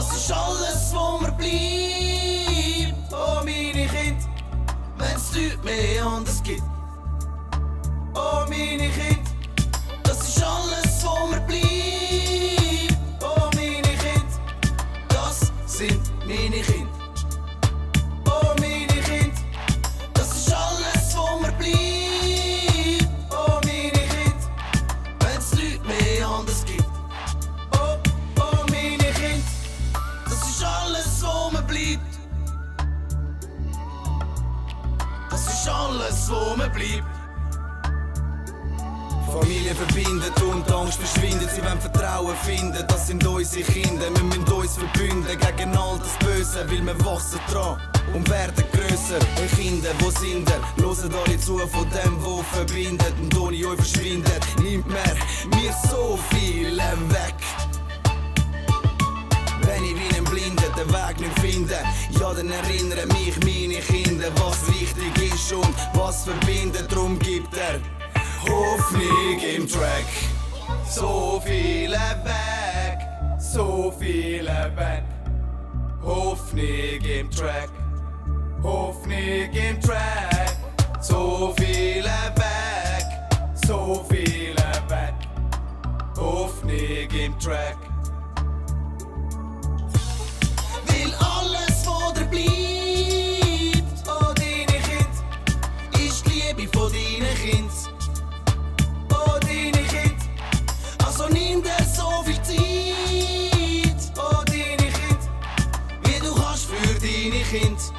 Das ist alles, wo mir bleibt. Oh, meine Kinder, wenn's nicht mehr anders gibt. Oh, meine Kinder, bleibt. Das ist alles, wo mir bleibt. Familie verbindet und Angst verschwindet. Sie wollen Vertrauen finden, das sind unsere Kinder. Wir müssen uns verbünden gegen all das Böse, weil wir wachsen dran und werden grösser. Eure Kinder, wo sind ihr? Loset alle zu von dem, wo verbindet und ohne euch verschwindet. Nimmt mir mir so viel weg. Wenn ich wie ein Blinder den Weg nicht finde, ja, dann erinnern mich meine Kinder, was wichtig ist und was verbindet. Drum gibt er Hoffnung im Track. So viele weg, so viele weg. Hoffnung im Track, Hoffnung im Track. So viele weg, so viele weg. Hoffnung im Track. begint.